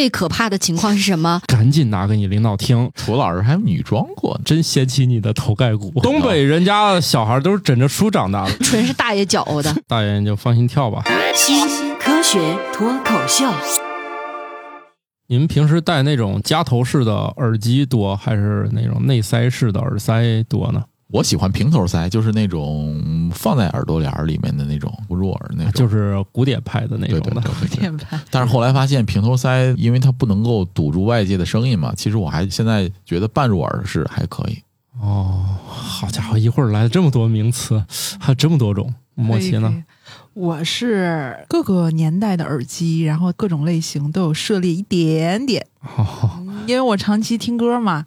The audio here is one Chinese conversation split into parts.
最可怕的情况是什么？赶紧拿给你领导听，楚老师还女装过。真掀起你的头盖骨。东北人家的小孩都是枕着书长大的，纯是大爷搅和的。大爷你就放心跳吧。新科学脱口秀，你们平时戴那种夹头式的耳机多，还是那种内塞式的耳塞多呢？我喜欢平头塞，就是那种放在耳朵帘儿里面的那种不入耳那种。就是古典派的那种的。对对对对对。电盘但是后来发现平头塞，因为它不能够堵住外界的声音嘛，其实我还现在觉得半入耳式还可以。哦，好家伙，一会儿来了这么多名词，还有这么多种。莫奇呢？我是各个年代的耳机，然后各种类型都有涉猎一点点，哦，因为我长期听歌嘛。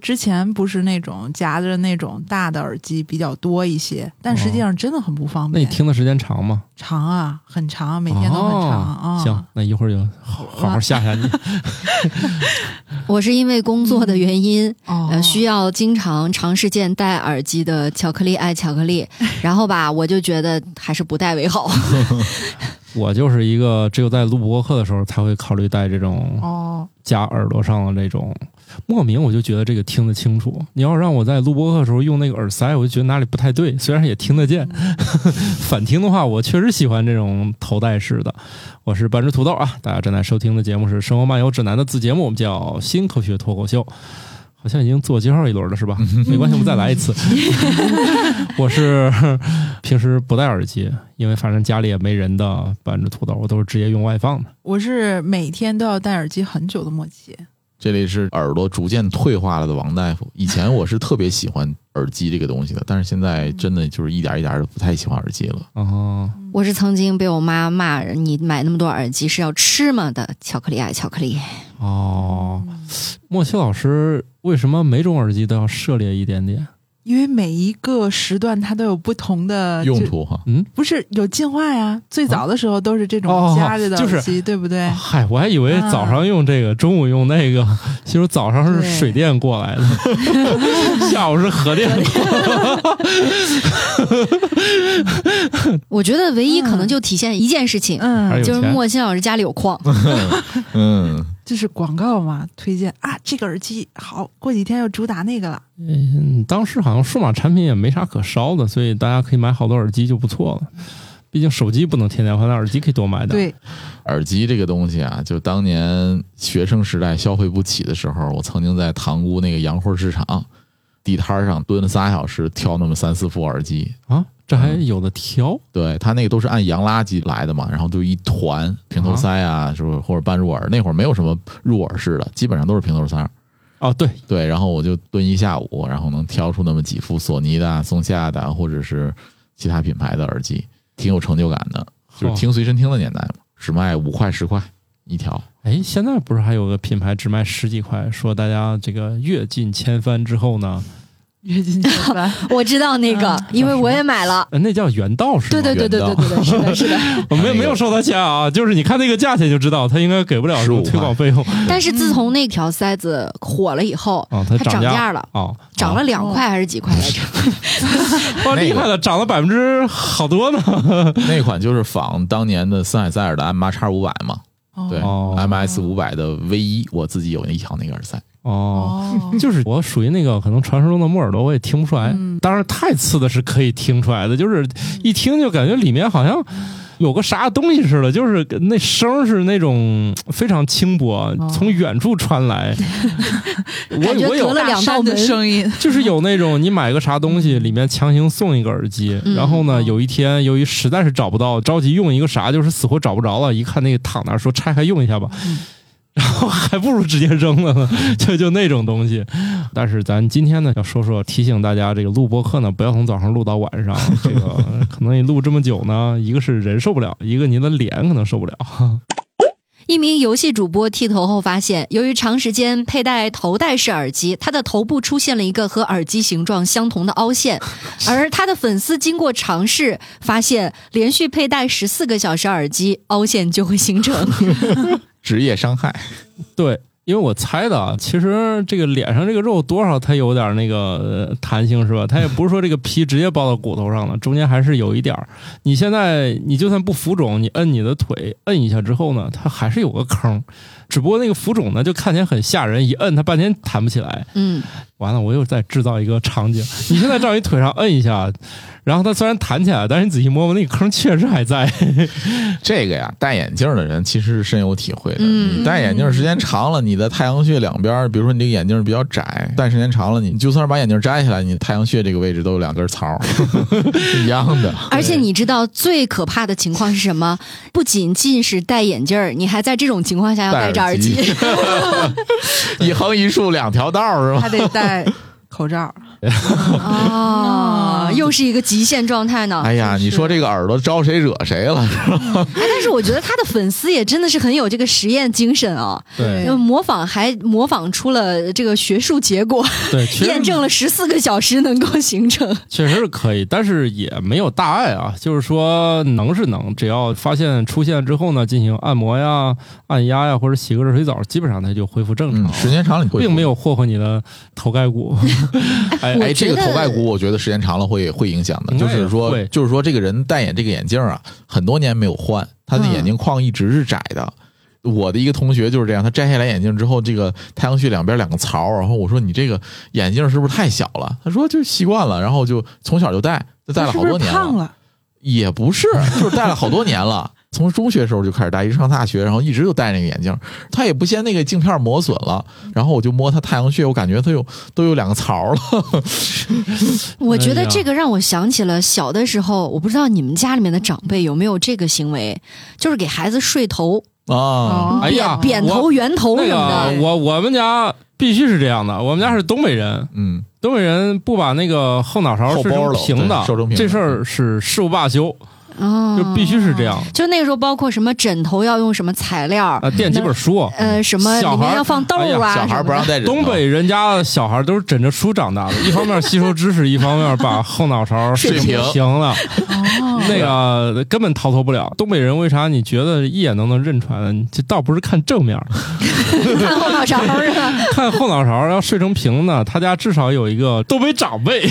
之前不是那种夹着那种大的耳机比较多一些，但实际上真的很不方便那你。听的时间长吗？长啊，很长，每天都很长啊。哦行，那一会儿就好好好吓吓你。我是因为工作的原因，哦，呃，需要经常长时间戴耳机的巧克力爱巧克力，然后吧，我就觉得还是不戴为好。我就是一个只有在录播课的时候才会考虑戴这种哦，夹耳朵上的这种。莫名我就觉得这个听得清楚。你要让我在录播课的时候用那个耳塞，我就觉得哪里不太对。虽然也听得见，反听的话，我确实喜欢这种头戴式的。我是半只土豆啊，大家正在收听的节目是《生活漫游指南》的子节目，我们叫《新科学脱口秀》。好像已经自我介绍一轮了，是吧？没关系，我们再来一次。我是平时不戴耳机，因为反正家里也没人的搬着土豆，我都是直接用外放的。我是每天都要戴耳机很久的默契。这里是耳朵逐渐退化了的王大夫。以前我是特别喜欢耳机这个东西的，但是现在真的就是一点一点的不太喜欢耳机了。哦，我是曾经被我妈骂你买那么多耳机是要吃吗的巧克力爱巧克力。哦，莫西老师为什么每种耳机都要涉猎一点点？因为每一个时段它都有不同的用途哈，嗯，不是有进化呀？最早的时候都是这哦种夹着的就是耳机，对不对？嗨，我还以为早上用这个，中午用那个，其实早上是水电过来的，下午是核电过我觉得唯一可能就体现一件事情，嗯，就是莫西老师家里有矿。嗯，就是广告嘛，推荐啊，这个耳机好，过几天要主打那个了。嗯，当时好像数码产品也没啥可烧的，所以大家可以买好多耳机就不错了。毕竟手机不能天天换，那耳机可以多买点。，对，耳机这个东西啊，就当年学生时代消费不起的时候，我曾经在塘沽那个洋货市场地摊上蹲了仨小时，挑那么三四副耳机。啊，这还有的挑。对他那个都是按洋垃圾来的嘛，然后就一团平头塞啊，是不是或者半入耳？那会儿没有什么入耳式的，基本上都是平头塞。哦，对，对，然后我就蹲一下午，然后能挑出那么几副索尼的啊、松下的啊，或者是其他品牌的耳机，挺有成就感的。就是听随身听的年代嘛，只卖五块十块一条。哎，现在不是还有个品牌只卖十几块，说大家这个阅尽千帆之后呢，月经千帆，我知道那个，因为我也买了。呃那叫原道是吗？对对对对对对对，是的，是的。我没有没有收他钱啊，就是你看那个价钱就知道，他应该给不了什么推广费用。但是自从那条塞子火了以后，啊，它它涨价价了，哦，涨了两块还是几块？来着？哇，厉害了，涨了百分之好多呢。那款就是仿当年的森海塞尔的 M 八叉五百嘛，对、哦 m S 五百的 V 一，我自己有那一条那个耳塞。哦，哦，就是我属于那个可能传说中的木耳朵，我也听不出来。嗯当然，太次的是可以听出来的，就是一听就感觉里面好像有个啥东西似的，就是那声是那种非常轻薄，从远处传来。我我有了两道音，就是有那种你买个啥东西，里面强行送一个耳机，嗯然后呢，哦有一天由于实在是找不到，着急用一个啥，就是死活找不着了，一看那个躺那儿说拆开用一下吧。然 后还不如直接扔了呢，就就那种东西。但是咱今天呢，要说说提醒大家，这个录播课呢，不要从早上录到晚上。这个可能你录这么久呢，一个是人受不了，一个您的脸可能受不了。一名游戏主播剃头后发现，由于长时间佩戴头戴式耳机，他的头部出现了一个和耳机形状相同的凹陷，而他的粉丝经过尝试，发现连续佩戴十四个小时耳机，凹陷就会形成。职业伤害，对，因为我猜的啊，其实这个脸上这个肉多少它有点那个弹性是吧？它也不是说这个皮直接包到骨头上了，中间还是有一点儿。你现在你就算不浮肿，你摁你的腿摁一下之后呢，它还是有个坑。只不过那个浮肿呢，就看起来很吓人，一摁它半天弹不起来。嗯，完了，我又在制造一个场景。你现在照你腿上摁一下，然后它虽然弹起来，但是你仔细摸摸，那个坑确实还在。这个呀，戴眼镜的人其实是深有体会的。嗯你戴眼镜时间长了，你的太阳穴两边，比如说你这个眼镜比较窄，戴时间长了，你就算是把眼镜摘下来，你太阳穴这个位置都有两根槽 一样的。而且你知道最可怕的情况是什么？不仅仅是戴眼镜儿，你还在这种情况下要戴着耳机。一横一竖两条道儿是吧？还得戴口罩。哦，又是一个极限状态呢。哎呀，你说这个耳朵招谁惹谁了？哎，但是我觉得他的粉丝也真的是很有这个实验精神啊，对模仿还模仿出了这个学术结果，对，确实 验证了十四个小时能够形成。确实是可以，但是也没有大碍啊。就是说能是能，只要发现出现之后呢，进行按摩呀、按压呀，或者洗个热水澡，基本上它就恢复正常。时间长了你会并没有霍霍你的头盖骨。哎哎，这个头盖骨，我觉得时间长了会会影响的。就是说会，就是说，这个人戴眼这个眼镜啊，很多年没有换，他的嗯眼镜框一直是窄的。我的一个同学就是这样，他摘下来眼镜之后，这个太阳穴两边两个槽，然后我说你这个眼镜是不是太小了？他说就习惯了，然后就从小就戴，就戴了好多年是不是胖了？也不是，就是戴了好多年了。从中学时候就开始戴，一直上大学，然后一直就戴那个眼镜。他也不嫌那个镜片磨损了，然后我就摸他太阳穴，我感觉他有都有两个槽了。我觉得这个让我想起了小的时候，我不知道你们家里面的长辈有没有这个行为，就是给孩子睡头，啊，哎呀扁扁头、圆头那什么的。个我我们家必须是这样的，我们家是东北人，嗯，东北人不把那个后脑勺睡成后包了平的对，瘦成平的这事儿是誓不罢休，哦，就必须是这样。就那个时候，包括什么枕头要用什么材料，啊，垫几本书，呃，什么里面要放豆啊，小孩不让什么的戴枕头东北人家的小孩都是枕着书长大的，一方面吸收知识，一方面把后脑勺睡平平了，哦，那个根本逃脱不了。东北人为啥你觉得一眼都能认出来呢？这倒不是看正面，看后脑勺是吧？看后脑勺要睡成平的，他家至少有一个东北长辈，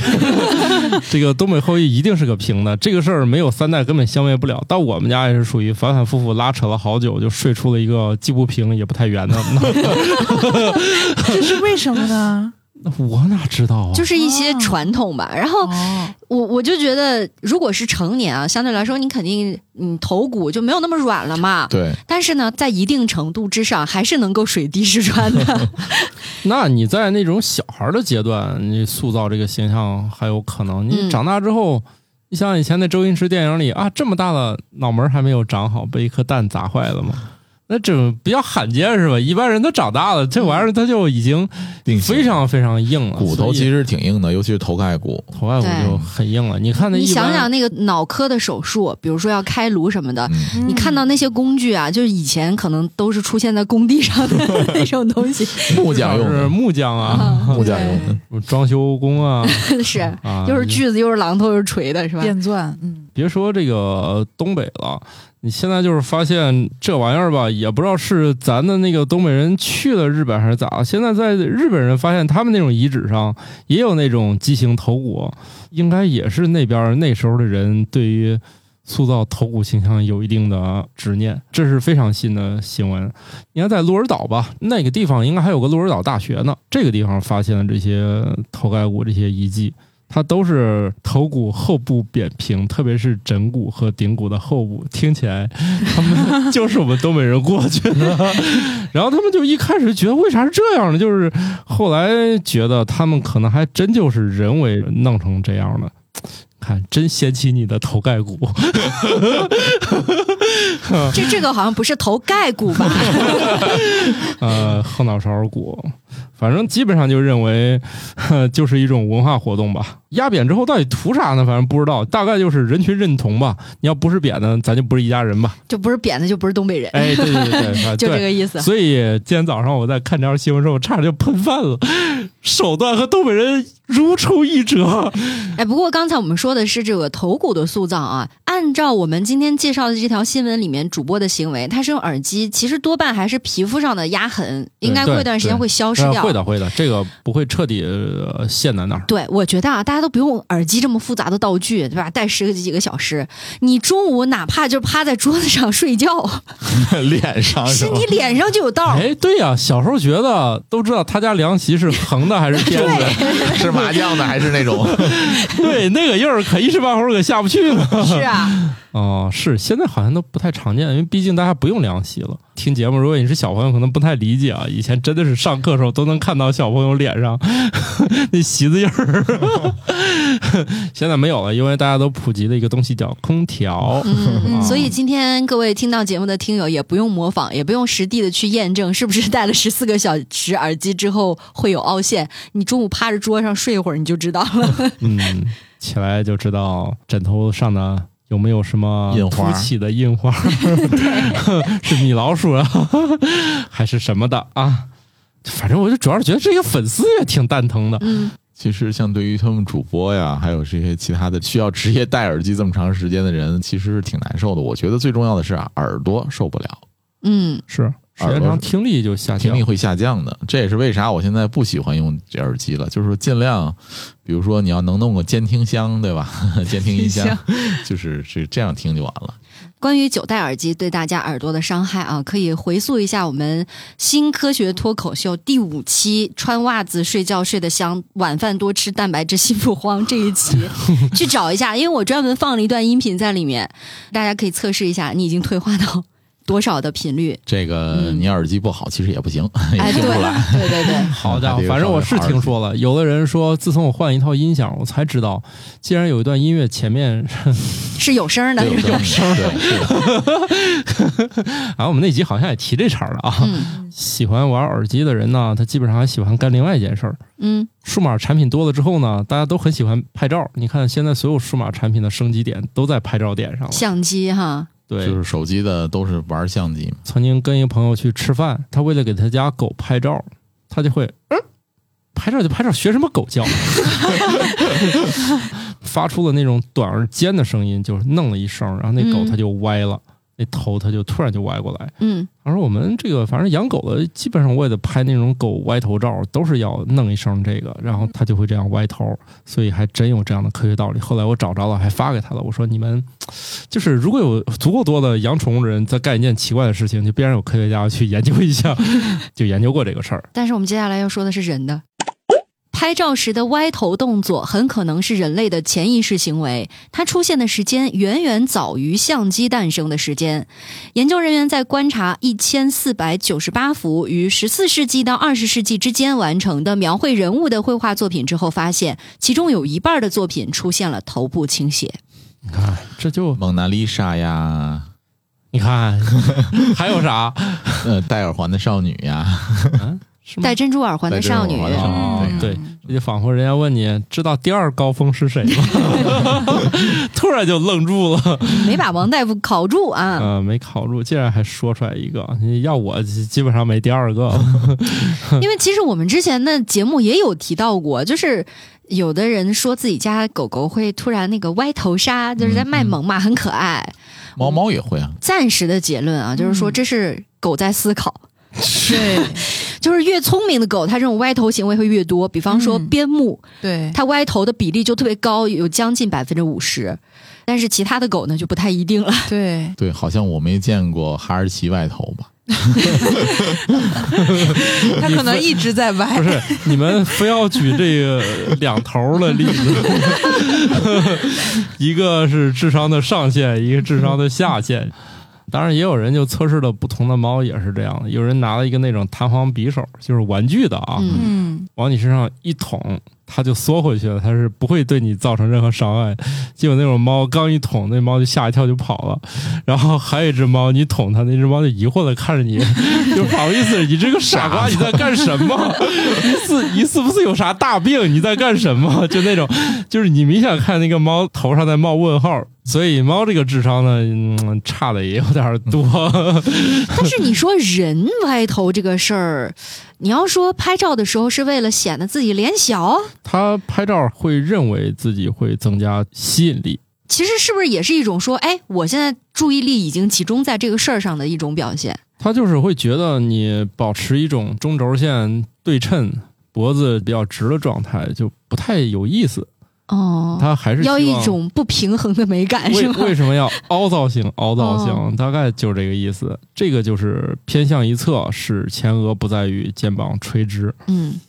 这个东北后裔一定是个平的。这个事儿没有三代根本消灭不了。到我们家也是属于反反复复拉扯了好久，就睡出了一个既不平也不太圆的。这是为什么呢？那 我哪知道啊？就是一些传统吧。然后哦，我我就觉得，如果是成年啊，相对来说你肯定你头骨就没有那么软了嘛。对，但是呢，在一定程度之上，还是能够水滴石穿的。那你在那种小孩的阶段，你塑造这个形象还有可能。你嗯长大之后，你像以前那周星驰电影里啊，这么大的脑门还没有长好，被一颗蛋砸坏了吗？那这种比较罕见是吧？一般人都长大了，这玩意儿它就已经非常非常硬了，骨头其实挺硬的，尤其是头盖骨。头盖骨就很硬了。你看那你想想那个脑科的手术，比如说要开颅什么的，嗯，你看到那些工具啊，就是以前可能都是出现在工地上的 那种东西，木匠用是的，木匠啊，木匠用的。装修工啊，是啊，又是锯子又是榔头又是锤的，是吧？电钻，嗯，别说这个东北了，你现在就是发现这玩意儿吧，也不知道是咱的那个东北人去了日本还是咋。现在在日本人发现他们那种遗址上也有那种畸形头骨，应该也是那边那时候的人对于塑造头骨形象有一定的执念，这是非常新的新闻。你看在鹿儿岛吧，那个地方应该还有个鹿儿岛大学呢，这个地方发现了这些头盖骨这些遗迹。它都是头骨后部扁平，特别是枕骨和顶骨的后部，听起来他们就是我们东北人过去的。然后他们就一开始觉得为啥是这样呢？就是后来觉得他们可能还真就是人为弄成这样的。看，真掀起你的头盖骨，这这个好像不是头盖骨吧？呃，后脑勺骨，反正基本上就认为，就是一种文化活动吧。压扁之后到底图啥呢？反正不知道，大概就是人群认同吧。你要不是扁的，咱就不是一家人吧。就不是扁的，就不是东北人，哎，对对对就这个意思。所以今天早上我在看这条新闻的时候，我差点就喷饭了，手段和东北人如出一辙。哎，不过刚才我们说的是这个头骨的塑造啊，按照我们今天介绍的这条新闻里面主播的行为，他是用耳机，其实多半还是皮肤上的压痕，应该过一段时间会消失呃掉。会的会的，这个不会彻底呃陷在那儿。对，我觉得啊，大家都不用耳机这么复杂的道具，对吧？戴十个几个小时，你中午哪怕就趴在桌子上睡觉，脸上是是你脸上就有道。哎，对呀、小时候觉得都知道他家凉席是横的还是偏的，是麻将的还是那种？对，那个印儿可一时半会儿可下不去了。是啊，哦，是，现在好像都不太常见，因为毕竟大家不用凉席了。听节目，如果你是小朋友，可能不太理解啊。以前真的是上课的时候都能看到小朋友脸上 那席子印儿，现在没有了，因为大家都普及了一个东西叫空调。嗯嗯，啊所以今天各位听到节目的听友也不用模仿，也不用实地的去验证是不是戴了十四个小时耳机之后会有凹陷。你中午趴着桌上睡一会儿你就知道了。嗯，起来就知道枕头上的有没有什么凸起的印花，是米老鼠啊，还是什么的啊？反正我就主要是觉得这些粉丝也挺蛋疼的。嗯，其实像对于他们主播呀，还有这些其他的需要职业戴耳机这么长时间的人，其实是挺难受的。我觉得最重要的是啊，耳朵受不了，嗯，是时间长听力就下降听力。会下降的。这也是为啥我现在不喜欢用这耳机了，就是说尽量，比如说你要能弄个监听箱，对吧？监听音箱，就是是这样听就完了。关于九代耳机对大家耳朵的伤害啊，可以回溯一下我们新科学脱口秀第五期“穿袜子睡觉睡得香，晚饭多吃蛋白质心不慌”这一期，去找一下，因为我专门放了一段音频在里面，大家可以测试一下你已经退化到多少的频率。这个嗯你耳机不好，其实也不行，哎，也听对不来。对 对对，好家伙，反正我是听说了，有的人说，自从我换一套音响，我才知道，既然有一段音乐前面，是有声的。对有声，的啊，我们那集好像也提这茬了啊。嗯喜欢玩耳机的人呢，他基本上还喜欢干另外一件事儿。嗯，数码产品多了之后呢，大家都很喜欢拍照。你看，现在所有数码产品的升级点都在拍照点上了。相机哈，对，就是手机的都是玩相机嘛。曾经跟一个朋友去吃饭，他为了给他家狗拍照，他就会嗯，拍照就拍照，学什么狗叫？发出了那种短而尖的声音，就是弄了一声，然后那狗嗯它就歪了，那头它就突然就歪过来。嗯他说我们这个反正养狗的，基本上我也得拍那种狗歪头照，都是要弄一声这个，然后它就会这样歪头，所以还真有这样的科学道理。后来我找着了，还发给他了。我说你们就是如果有足够多的养宠物的人在干一件奇怪的事情，就必然有科学家去研究一下，就研究过这个事儿。但是我们接下来要说的是人的。拍照时的歪头动作很可能是人类的潜意识行为，它出现的时间远远早于相机诞生的时间。研究人员在观察一千四百九十八幅于十四世纪到二十世纪之间完成的描绘人物的绘画作品之后，发现其中有一半的作品出现了头部倾斜。你看，这就蒙娜丽莎呀，你看还有啥？呃，戴耳环的少女呀，戴珍珠耳环的少女，对就仿佛人家问你知道第二高峰是谁吗？突然就愣住了。没把王大夫考住啊！呃，没考住，竟然还说出来一个，要我基基本上没第二个。因为其实我们之前的节目也有提到过，就是有的人说自己家狗狗会突然那个歪头杀，就是在卖萌嘛，很可爱。猫猫也会啊。暂时的结论啊，就是说嗯这是狗在思考，对就是越聪明的狗，它这种歪头行为会越多。比方说嗯边牧，对，它歪头的比例就特别高，有将近百分之五十。但是其他的狗呢，就不太一定了。对，对，好像我没见过哈士奇歪头吧？它可能一直在歪不。是你们非要举这个两头的例子，一个是智商的上限，一个智商的下限。当然，也有人就测试了不同的猫，也是这样的。有人拿了一个那种弹簧匕首，就是玩具的啊，往你身上一捅，它就缩回去了，它是不会对你造成任何伤害。就有那种猫刚一捅，那猫就吓一跳就跑了。然后还有一只猫，你捅它，那只猫就疑惑的看着你，就不好意思，你这个傻瓜，你在干什么？你是你是不是有啥大病？你在干什么？就那种，就是你明显看那个猫头上在冒问号。所以猫这个智商呢，嗯，差的也有点多。但是你说人歪头这个事儿，你要说拍照的时候是为了显得自己脸小，他拍照会认为自己会增加吸引力。其实是不是也是一种说，哎，我现在注意力已经集中在这个事儿上的一种表现？他就是会觉得你保持一种中轴线对称，脖子比较直的状态，就不太有意思。哦，他还是要一种不平衡的美感是为吗？为什么要凹造型？凹造型、哦大概就是这个意思。这个就是偏向一侧，使前额不在于肩膀垂直。嗯，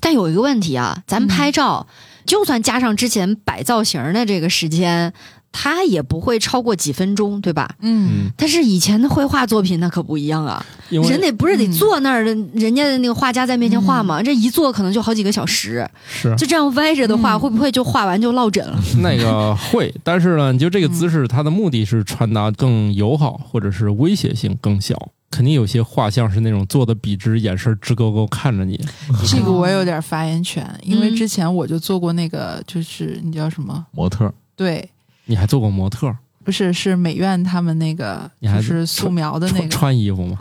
但有一个问题啊，咱们拍照，就算加上之前摆造型的这个时间，它也不会超过几分钟，对吧？嗯，嗯，但是以前的绘画作品那可不一样啊，人得不是得嗯坐那儿的，人家的那个画家在面前画嘛，这一坐可能就好几个小时，是就这样歪着的话，嗯会不会就画完就落枕了？那个会，但是呢，你就这个姿势，它的目的是传达更友好，或者是威胁性更小。肯定有些画像是那种坐的笔直，眼神直勾勾看着你。这个我有点发言权，因为嗯之前我就做过那个，就是你叫什么？模特对，你还做过模特儿，不是是美院他们那个还就是素描的那个穿衣服吗？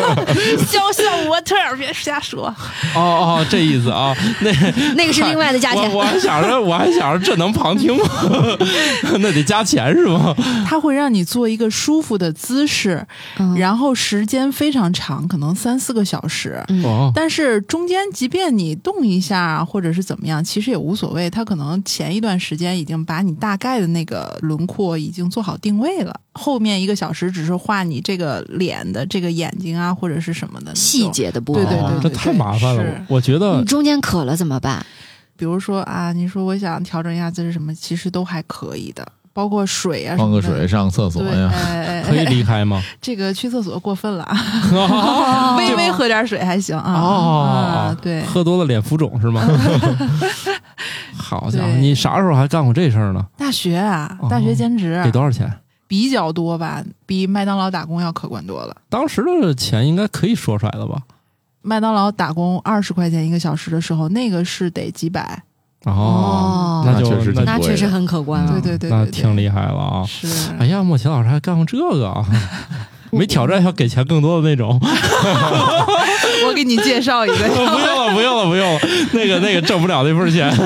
肖像模特儿，别瞎说。哦哦，这意思啊，那那个是另外的价钱我。我还想着，我还想着这能旁听吗？那得加钱是吗？他会让你做一个舒服的姿势，嗯然后时间非常长，可能三四个小时。但是中间即便你动一下或者是怎么样，其实也无所谓。他可能前一段时间已经把你大概的那个轮廓已经做好定位了，后面一个小时只是画你这个脸的这个眼睛啊或者是什么的细。节的部分，对对对哦这太麻烦了。我觉得你中间渴了怎么办？比如说啊，你说我想调整一下姿势什么，其实都还可以的，包括水啊什换，个水上厕所，呀，哎哎可以哎离开吗？这个去厕所过分了，啊 微微喝点水还行啊。哦啊，对，喝多了脸浮肿是吗？好家伙，你啥时候还干过这事儿呢？大学啊哦，大学兼职、给多少钱？比较多吧，比麦当劳打工要可观多了。当时的钱应该可以说出来了吧？麦当劳打工二十块钱一个小时的时候，那个是得几百。哦那就那确实那那确实很可观了。对对对那挺厉害了啊！是，哎呀，莫奇老师还干过这个啊！没挑战要给钱更多的那种，我给你介绍一个。不用了，不用了，不用了，那个那个挣不了那份钱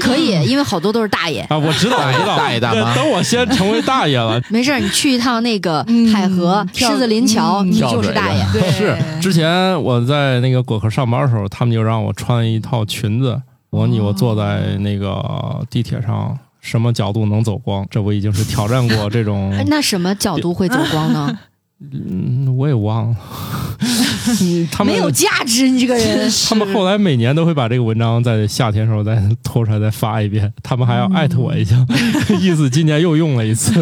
可以，因为好多都是大爷。啊！我知道，我知道，大爷大妈等我先成为大爷了，没事，你去一趟那个嗯海河、跳狮子林桥，嗯你就是大爷。对，是之前我在那个果壳上班的时候，他们就让我穿一套裙子，模拟我坐在那个地铁上，什么角度能走光？这我已经是挑战过这种哎 那什么角度会走光呢？嗯，我也忘了。嗯 他们没有价值，你这个人。他们后来每年都会把这个文章在夏天的时候再拖出来再发一遍，他们还要艾特我一下，意思今年又用了一次。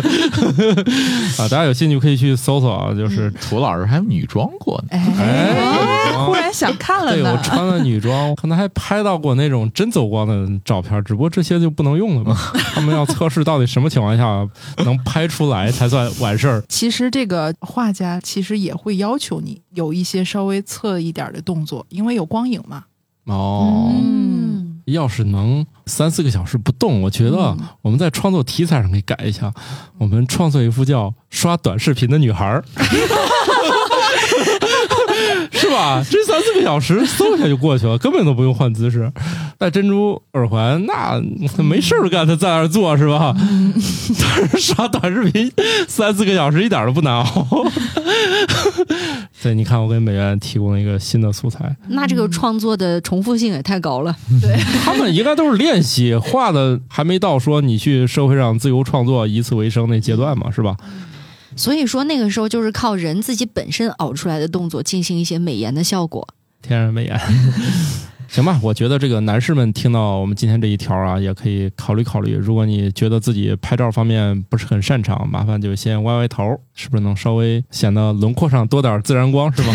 啊，大家有兴趣可以去搜索啊，就是涂老师还女装过呢，哎哎，忽然想看了对我。穿了女装，可能还拍到过那种真走光的照片，只不过这些就不能用了嘛。他们要测试到底什么情况下能拍出来才算完事儿。其实这个画家其实也会要求你有一些稍微侧一点的动作，因为有光影嘛。哦，嗯，要是能三四个小时不动，我觉得嗯。我们在创作题材上可以改一下，我们创作一幅叫“刷短视频的女孩儿”，是 吧？这三四个小时嗖一下就过去了，根本都不用换姿势。戴珍珠耳环，那没事儿干，他在那儿坐是吧？但是刷短视频三四个小时一点都不难熬。对，你看，我给美院提供了一个新的素材。那这个创作的重复性也太高了。对，他们应该都是练习画的，还没到说你去社会上自由创作、以此为生那阶段嘛，是吧？所以说那个时候就是靠人自己本身熬出来的动作进行一些美颜的效果。天然美颜。行吧，我觉得这个男士们听到我们今天这一条啊，也可以考虑考虑。如果你觉得自己拍照方面不是很擅长，麻烦就先歪歪头，是不是能稍微显得轮廓上多点自然光，是吧？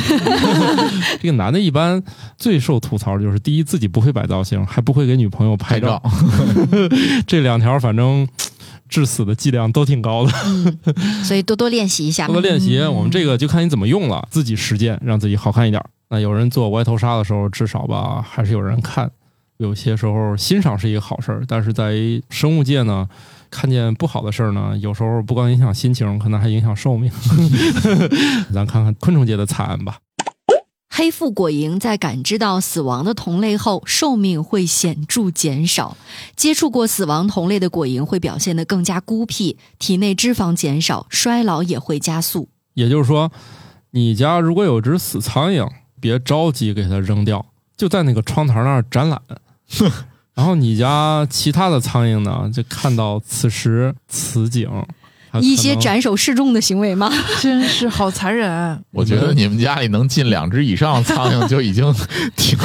这个男的一般最受吐槽的就是第一自己不会摆造型，还不会给女朋友拍拍照，这两条反正致死的剂量都挺高的。所以多多练习一下多多。练习，嗯我们这个就看你怎么用了，自己实践，让自己好看一点。那有人做歪头杀的时候，至少吧还是有人看。有些时候欣赏是一个好事儿，但是在生物界呢，看见不好的事儿呢，有时候不光影响心情，可能还影响寿命。咱看看昆虫界的惨案吧。黑腹果蝇在感知到死亡的同类后，寿命会显著减少。接触过死亡同类的果蝇会表现得更加孤僻，体内脂肪减少，衰老也会加速。也就是说，你家如果有只死苍蝇，别着急给它扔掉，就在那个窗台那儿展览。然后你家其他的苍蝇呢，就看到此时此景，一些斩首示众的行为吗？真是好残忍。我觉得你们家里能进两只以上苍蝇就已经 挺，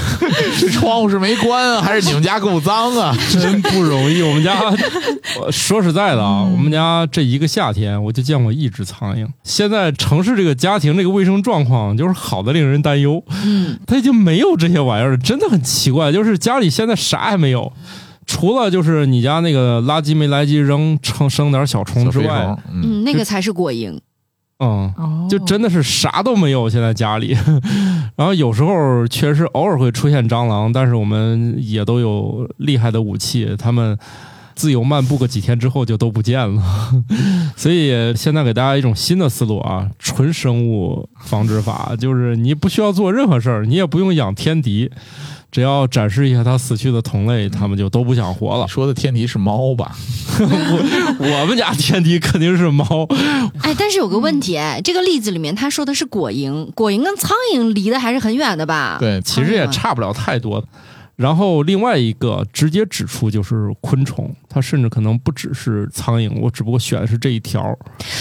这窗户是没关啊，还是你们家够脏啊？真不容易。我们家我说实在的啊，我们家这一个夏天我就见过一只苍蝇。现在城市这个家庭这个卫生状况就是好的令人担忧，嗯，它已经没有这些玩意儿了，真的很奇怪。就是家里现在啥也没有，除了就是你家那个垃圾没来及扔，生生点小虫之外嗯，嗯，那个才是果蝇。嗯。哦就真的是啥都没有，现在家里，然后有时候确实偶尔会出现蟑螂，但是我们也都有厉害的武器，他们自由漫步个几天之后就都不见了。所以现在给大家一种新的思路啊，纯生物防治法，就是你不需要做任何事儿，你也不用养天敌，只要展示一下它死去的同类，他们就都不想活了。说的天敌是猫吧？我我们家天敌肯定是猫，哎，但是有个问题，哎，这个例子里面他说的是果蝇，果蝇跟苍蝇离得还是很远的吧？，对，其实也差不了太多。然后另外一个直接指出就是昆虫，它甚至可能不只是苍蝇，我只不过选的是这一条。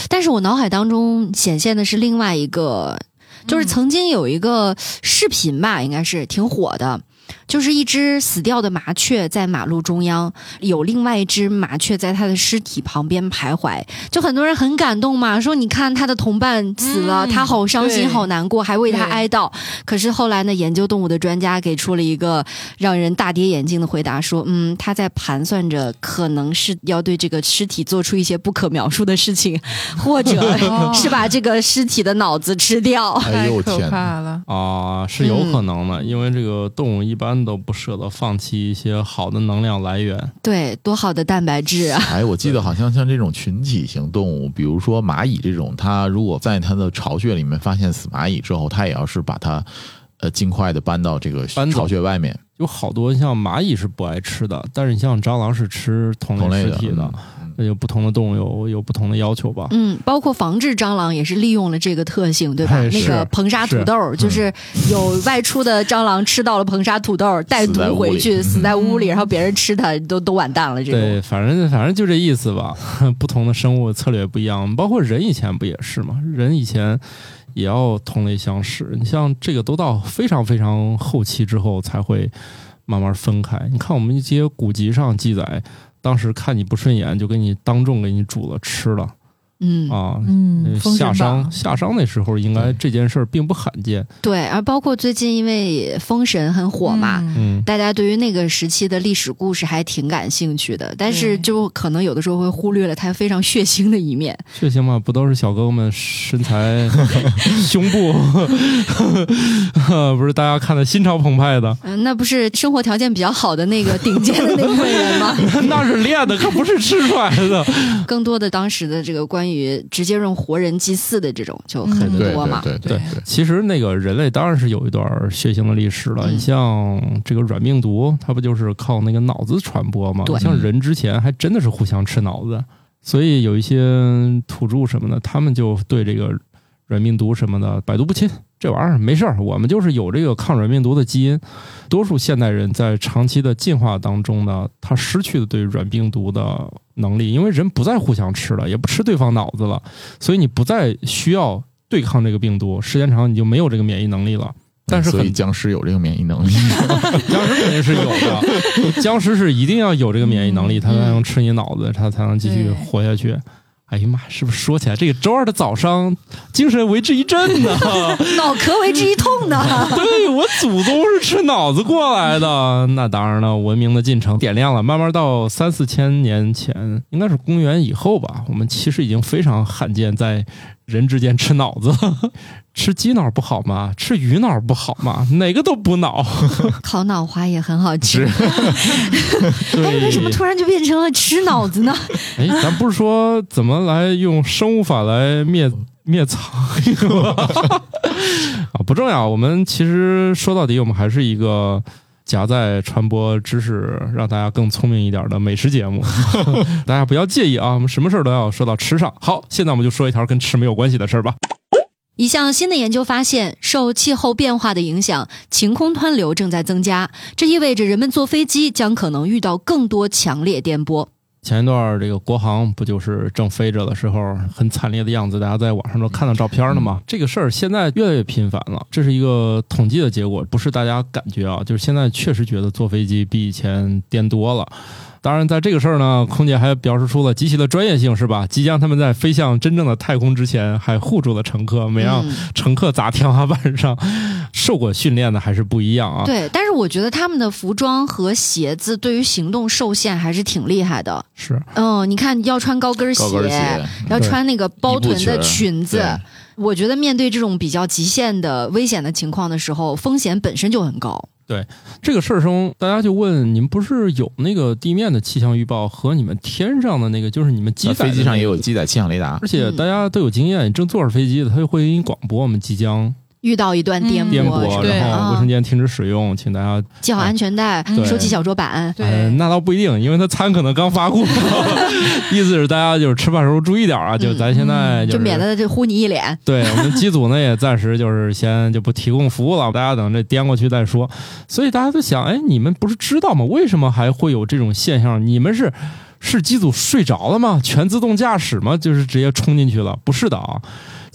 但是我脑海当中显现的是另外一个，就是曾经有一个视频吧，应该是挺火的。就是一只死掉的麻雀在马路中央，有另外一只麻雀在它的尸体旁边徘徊，就很多人很感动嘛，说你看他的同伴死了，嗯他好伤心好难过，还为他哀悼。可是后来呢，研究动物的专家给出了一个让人大跌眼镜的回答，说，嗯，他在盘算着可能是要对这个尸体做出一些不可描述的事情，或者 是把这个尸体的脑子吃掉。哎呦太可天哪！怕了。啊，是有可能的，因为这个动物一般都不舍得放弃一些好的能量来源。对，多好的蛋白质啊！哎，我记得好像像这种群体型动物，比如说蚂蚁这种，它如果在它的巢穴里面发现死蚂蚁之后，它也要是把它呃尽快的搬到这个搬巢穴外面有好多像蚂蚁是不爱吃的，但是你像蟑螂是吃同同类尸体的有不同的动物有有不同的要求吧。嗯，包括防治蟑螂也是利用了这个特性，对吧？哎那个硼砂土豆就是有外出的蟑螂吃到了硼砂土豆，带毒回去，死死在屋里，然后别人吃它都都完蛋了。这种对，反正反正就这意思吧。不同的生物策略不一样，包括人以前不也是吗？人以前也要同类相食。你像这个都到非常非常后期之后才会慢慢分开。你看我们一些古籍上记载，当时看你不顺眼，就给你当众给你煮了吃了。嗯，啊。嗯夏商夏商那时候应该这件事儿并不罕见，对，而包括最近因为《封神》很火嘛。嗯嗯，大家对于那个时期的历史故事还挺感兴趣的，但是就可能有的时候会忽略了它非常血腥的一面。血腥嘛，不都是小哥哥们身材、胸部，不是大家看的心潮澎湃的，嗯，那不是生活条件比较好的那个顶尖的那部分人吗？那是练的，可不是吃出来的。更多的当时的这个关于直接用活人祭祀的这种就很多嘛。对对对对，其实那个人类当然是有一段血腥的历史了。嗯你像这个软病毒，它不就是靠那个脑子传播吗？对像人之前还真的是互相吃脑子，所以有一些土著什么的，他们就对这个软病毒什么的百毒不侵。这玩意儿没事儿，我们就是有这个抗软病毒的基因。多数现代人在长期的进化当中呢，他失去了对软病毒的能力，因为人不再互相吃了，也不吃对方脑子了，所以你不再需要对抗这个病毒，时间长你就没有这个免疫能力了。但是很所以僵尸有这个免疫能力，僵尸肯定是有的，僵尸是一定要有这个免疫能力，它才能吃你脑子，它才能继续活下去。哎呀妈，是不是说起来这个周二的早上，精神为之一振呢？脑壳为之一痛呢。对我祖宗是吃脑子过来的。那当然了，文明的进程点亮了，慢慢到三四千年前，应该是公元以后吧，我们其实已经非常罕见在人之间吃脑子。吃鸡脑不好吗？吃鱼脑不好吗？哪个都补脑。烤脑花也很好吃，对，哎，为什么突然就变成了吃脑子呢？哎，咱不是说怎么来用生物法来灭灭苍蝇吗？啊，不重要。我们其实说到底，我们还是一个夹在传播知识，让大家更聪明一点的美食节目。大家不要介意啊，我们什么事儿都要说到吃上。好，现在我们就说一条跟吃没有关系的事儿吧。一项新的研究发现，受气候变化的影响，晴空湍流正在增加，这意味着人们坐飞机将可能遇到更多强烈颠簸。前一段这个国航不就是正飞着的时候很惨烈的样子，大家在网上都看到照片了吗？这个事儿现在越来越频繁了，这是一个统计的结果，不是大家感觉啊，就是现在确实觉得坐飞机比以前颠多了。当然，在这个事儿呢，空姐还表示出了极其的专业性，是吧？即将他们在飞向真正的太空之前，还护住了乘客，没让嗯乘客砸天花板上。受过训练的还是不一样啊。对，但是我觉得他们的服装和鞋子对于行动受限还是挺厉害的。是，嗯，你看要穿高跟鞋，跟鞋，要穿那个包臀的裙子。我觉得面对这种比较极限的危险的情况的时候，风险本身就很高。这个事儿中，大家就问你们不是有那个地面的气象预报和你们天上的那个，就是你们机飞机上也有机载气象雷达而，且大家都有经验，你正坐着飞机的，他就会给你广播我们即将遇到一段颠簸，嗯颠簸，然后卫生啊，间停止使用，请大家。系好安全带，收起小桌板。对呃那倒不一定，因为他餐可能刚发过，意思是大家就是吃饭时候注意点啊，就咱现在就免得这呼你一脸。对我们机组呢也暂时就是先就不提供服务了，大家等这颠过去再说。所以大家都想，哎，你们不是知道吗？为什么还会有这种现象？你们是是机组睡着了吗？全自动驾驶吗？就是直接冲进去了？不是的啊。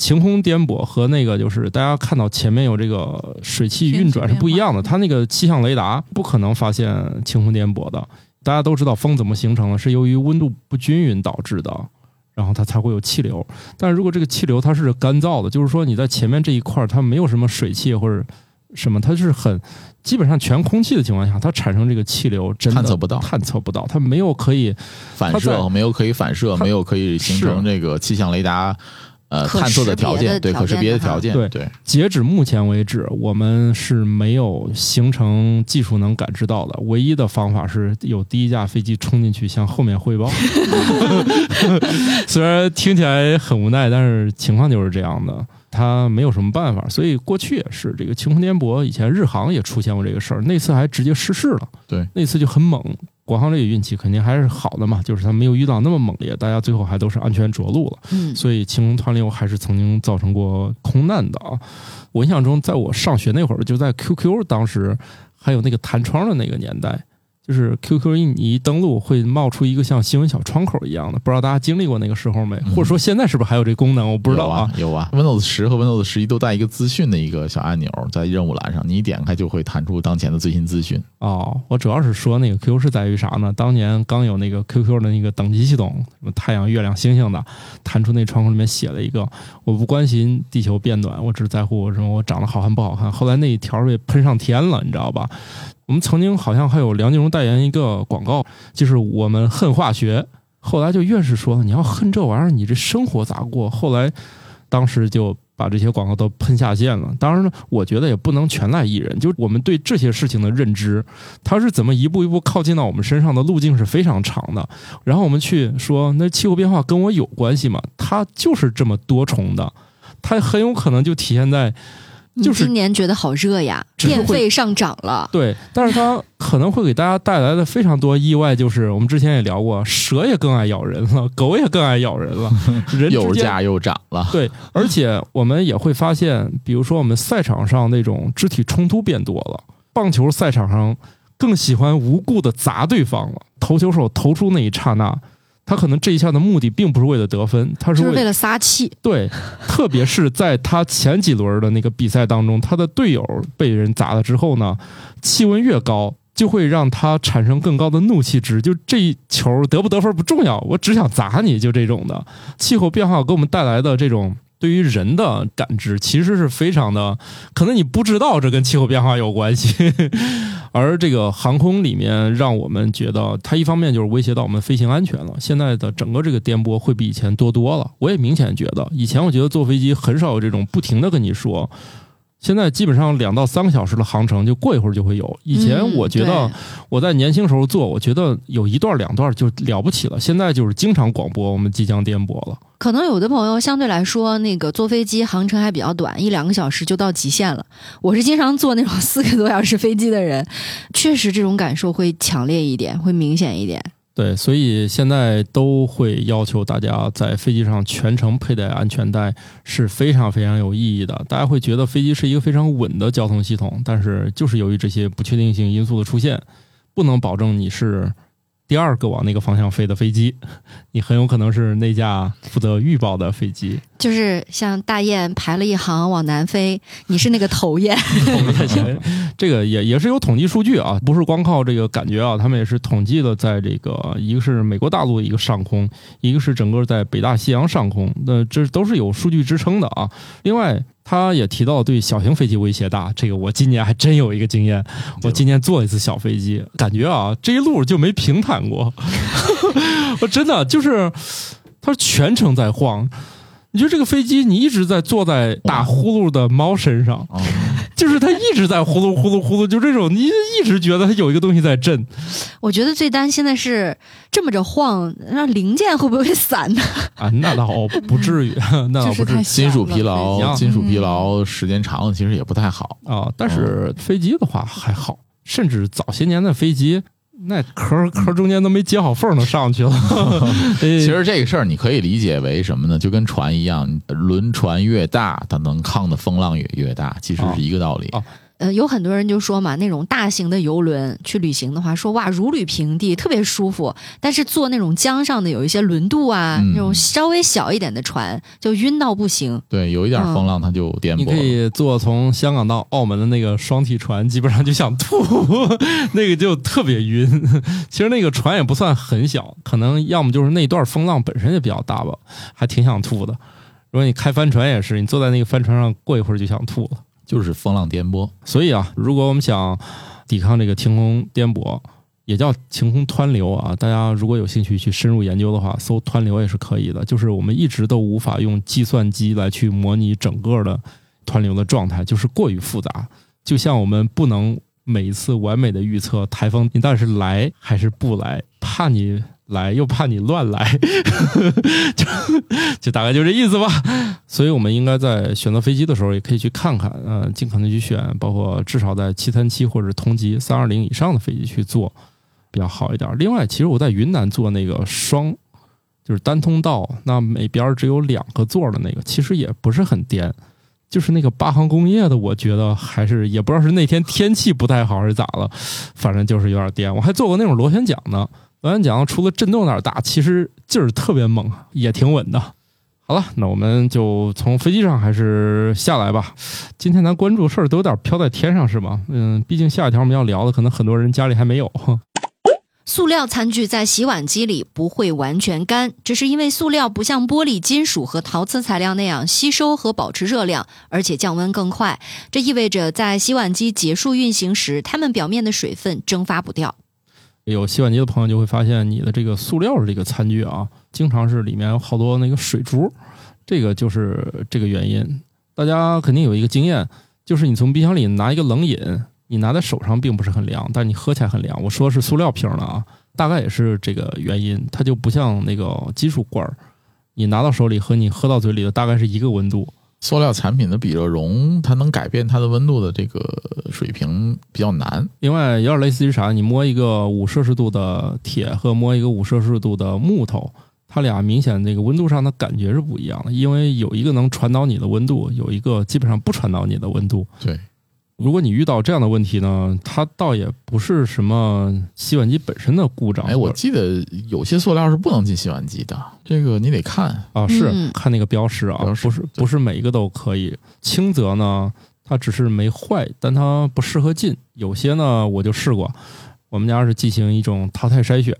晴空颠簸和那个就是大家看到前面有这个水汽运转是不一样的，它那个气象雷达不可能发现晴空颠簸的。大家都知道风怎么形成的，是由于温度不均匀导致的，然后它才会有气流。但是如果这个气流它是干燥的，就是说你在前面这一块儿它没有什么水汽或者什么，它是很基本上全空气的情况下，它产生这个气流真的探测不到探测不到，它没有可以反射没有可以反射，没有可以形成这个气象雷达呃探测的条件，对可识别的条件，对对，截止目前为止，我们是没有形成技术能感知到的。唯一的方法是有第一架飞机冲进去向后面汇报。虽然听起来很无奈，但是情况就是这样的。他没有什么办法，所以过去也是这个晴空颠簸，以前日航也出现过这个事儿，那次还直接失事了。对，那次就很猛。国航这个运气肯定还是好的嘛，就是他没有遇到那么猛烈，大家最后还都是安全着陆了。嗯，所以晴空湍流还是曾经造成过空难的啊。我印象中，在我上学那会儿，就在 QQ 当时还有那个弹窗的那个年代，就是 QQ 一你一登录会冒出一个像新闻小窗口一样的，不知道大家经历过那个时候没？或者说现在是不是还有这功能？我不知道有啊，有啊。Windows 十和 Windows 十一都带一个资讯的一个小按钮，在任务栏上，你一点开就会弹出当前的最新资讯。哦，我主要是说那个 QQ 是在于啥呢？当年刚有那个 QQ 的那个等级系统，什么太阳、月亮、星星的，弹出那窗口里面写了一个，我不关心地球变暖，我只在乎什么我长得好看不好看。后来那一条被喷上天了，你知道吧？我们曾经好像还有梁静茹代言一个广告，就是我们恨化学。后来就越是说你要恨这玩意儿，你这生活咋过？后来当时就把这些广告都喷下线了。当然了，我觉得也不能全赖艺人，就我们对这些事情的认知，它是怎么一步一步靠近到我们身上的路径是非常长的。然后我们去说，那气候变化跟我有关系吗？它就是这么多重的，它很有可能就体现在就是今年觉得好热呀，电费上涨了。对，但是它可能会给大家带来的非常多意外，就是我们之前也聊过，蛇也更爱咬人了，狗也更爱咬人了，人油价又涨了，对，而且我们也会发现，比如说我们赛场上那种肢体冲突变多了，棒球赛场上更喜欢无故的砸对方了。投球手投出那一刹那，他可能这一下的目的并不是为了得分，他是为是为了撒气，对，特别是在他前几轮的那个比赛当中，他的队友被人砸了之后呢，气温越高，就会让他产生更高的怒气值。就这一球得不得分不重要，我只想砸你，就这种的。气候变化给我们带来的这种。对于人的感知，其实是非常的，可能你不知道这跟气候变化有关系，而这个航空里面让我们觉得，它一方面就是威胁到我们飞行安全了。现在的整个这个颠簸会比以前多多了。我也明显觉得，以前我觉得坐飞机很少有这种不停的跟你说，现在基本上两到三个小时的航程，就过一会儿就会有。以前嗯我觉得我在年轻时候坐，我觉得有一段两段就了不起了，现在就是经常广播我们即将颠簸了。可能有的朋友相对来说，那个坐飞机航程还比较短，一两个小时就到极限了。我是经常坐那种四个多小时飞机的人，确实这种感受会强烈一点，会明显一点。对，所以现在都会要求大家在飞机上全程佩戴安全带是非常非常有意义的。大家会觉得飞机是一个非常稳的交通系统，但是就是由于这些不确定性因素的出现，不能保证你是第二个往那个方向飞的飞机，你很有可能是那架负责预报的飞机。就是像大雁排了一行往南飞，你是那个头雁。这个也也是有统计数据啊，不是光靠这个感觉啊，他们也是统计了，在这个一个是美国大陆的一个上空，一个是整个在北大西洋上空，那这都是有数据支撑的啊。另外，他也提到对小型飞机威胁大，这个我今年还真有一个经验，我今年坐一次小飞机，感觉啊这一路就没平坦过，我真的就是它全程在晃。你就这个飞机，你一直在坐在打呼噜的猫身上，哦，就是它一直在呼噜呼噜呼噜，就这种，你一直觉得它有一个东西在震。我觉得最担心的是这么着晃，那零件会不会散呢？啊，那倒不至于，那倒不至于金属疲劳，金属疲劳时间长了其实也不太好。啊。但是飞机的话还好，甚至早些年的飞机，那壳壳中间都没接好缝儿都上去了。其其实这个事儿你可以理解为什么呢？就跟船一样，轮船越大，它能抗的风浪也越大，其实是一个道理。哦呃，有很多人就说嘛，那种大型的游轮去旅行的话，说哇如履平地，特别舒服。但是坐那种江上的有一些轮渡啊，嗯那种稍微小一点的船，就晕到不行。对，有一点风浪它就颠簸你可。以坐从香港到澳门的那个双体船，基本上就想吐，那个就特别晕。其实那个船也不算很小，可能要么就是那段风浪本身就比较大吧，还挺想吐的。如果你开帆船也是，你坐在那个帆船上，过一会儿就想吐了。就是风浪颠簸。所以啊，如果我们想抵抗这个晴空颠簸，也叫晴空湍流啊，大家如果有兴趣去深入研究的话，搜湍流也是可以的。就是我们一直都无法用计算机来去模拟整个的湍流的状态，就是过于复杂。就像我们不能每一次完美的预测台风你到底是来还是不来，怕你来又怕你乱来，就就大概就这意思吧。所以我们应该在选择飞机的时候，也可以去看看，呃，尽可能去选，包括至少在七三七或者同级三二零以上的飞机去做，比较好一点。另外，其实我在云南做那个双，就是单通道，那每边只有两个座的那个，其实也不是很颠。就是那个八航工业的，我觉得还是也不知道是那天天气不太好还是咋了，反正就是有点颠。我还做过那种螺旋桨呢，螺旋桨除了震动有点大，其实劲儿特别猛，也挺稳的。好了，那我们就从飞机上还是下来吧。今天咱关注的事儿都有点飘在天上，是吧？嗯，毕竟下一条我们要聊的，可能很多人家里还没有。塑料餐具在洗碗机里不会完全干，这是因为塑料不像玻璃、金属和陶瓷材料那样吸收和保持热量，而且降温更快。这意味着在洗碗机结束运行时，它们表面的水分蒸发不掉。有洗碗机的朋友就会发现，你的这个塑料的这个餐具啊，经常是里面有好多那个水珠，这个就是这个原因。大家肯定有一个经验，就是你从冰箱里拿一个冷饮，你拿在手上并不是很凉，但你喝起来很凉。我说是塑料瓶的啊，大概也是这个原因，它就不像那个金属罐儿，你拿到手里和你喝到嘴里的大概是一个温度。塑料产品的比热容，它能改变它的温度的这个水平比较难。另外有点类似于啥？你摸一个五摄氏度的铁和摸一个五摄氏度的木头，它俩明显那个温度上的感觉是不一样的，因为有一个能传导你的温度，有一个基本上不传导你的温度。对，如果你遇到这样的问题呢，它倒也不是什么洗碗机本身的故障。哎，我记得有些塑料是不能进洗碗机的，这个你得看。啊，是、嗯看那个标识啊，不是不是每一个都可以。轻则呢，它只是没坏，但它不适合进；有些呢，我就试过，我们家是进行一种淘汰筛选，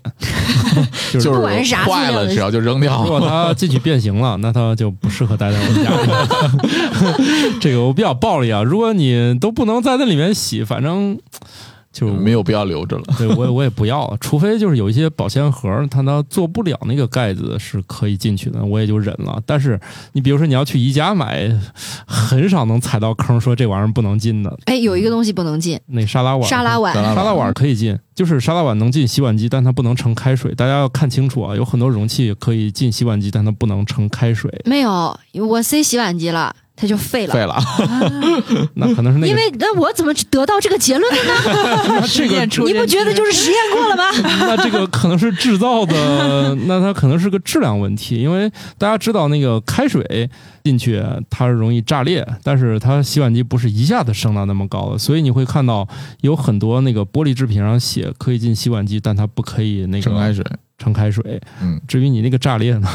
就是就是不管啥坏了，的只要就扔掉如。果它进去变形了，那它就不适合待在我们家里。这个我比较暴力啊，如果你都不能在那里面洗，反正就没有必要留着了。对我也我也不要了，除非就是有一些保鲜盒，它呢做不了那个盖子是可以进去的，我也就忍了。但是你比如说你要去宜家买，很少能踩到坑说这玩意儿不能进的。哎，有一个东西不能进，那沙拉碗，沙拉碗。沙拉碗可以进，就是沙拉碗能进洗碗机，但它不能盛开水。大家要看清楚啊，有很多容器可以进洗碗机，但它不能盛开水。没有，我塞洗碗机了，它就废了。废了。那可能是那个因为那我怎么得到这个结论的呢？那这个 你不觉得就是实验过了吗？那这个可能是制造的，那它可能是个质量问题，因为大家知道那个开水进去它是容易炸裂，但是它洗碗机不是一下子升到那么高的，所以你会看到有很多那个玻璃制品上写可以进洗碗机，但它不可以那个盛开水，盛开水。嗯，至于你那个炸裂呢？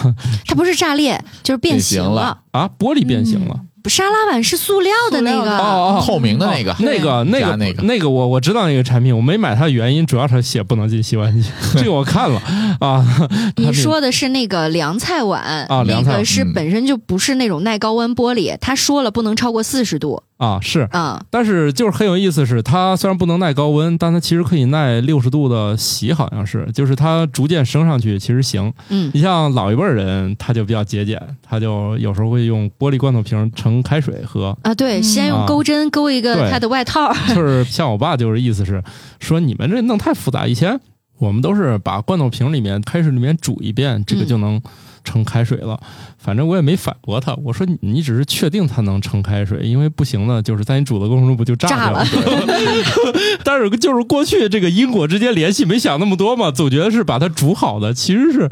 它不是炸裂，就是变形变形了啊，玻璃变形了。沙拉碗是塑料的那个，哦哦透明的那个，那个那个那个。那个我我知道那个产品，我没买它的原因主要是写不能进洗碗机，这个我看了。啊。你说的是那个凉菜碗啊凉菜那个是嗯本身就不是那种耐高温玻璃，他说了不能超过四十度啊是，啊。但是就是很有意思是，它虽然不能耐高温，但它其实可以耐六十度的洗，好像是，就是它逐渐升上去，其实行。嗯，你像老一辈儿人，他就比较节俭，他就有时候会用玻璃罐头瓶盛开水喝。啊，对，嗯先用啊钩针钩一个对他的外套，就是像我爸就是意思是说你们这弄太复杂，以前我们都是把罐头瓶里面开水里面煮一遍，这个就能盛开水了。反正我也没反驳他，我说你你只是确定它能盛开水，因为不行呢，就是在你煮的过程中不就炸了。但是就是过去这个因果之间联系没想那么多嘛，总觉得是把它煮好的，其实是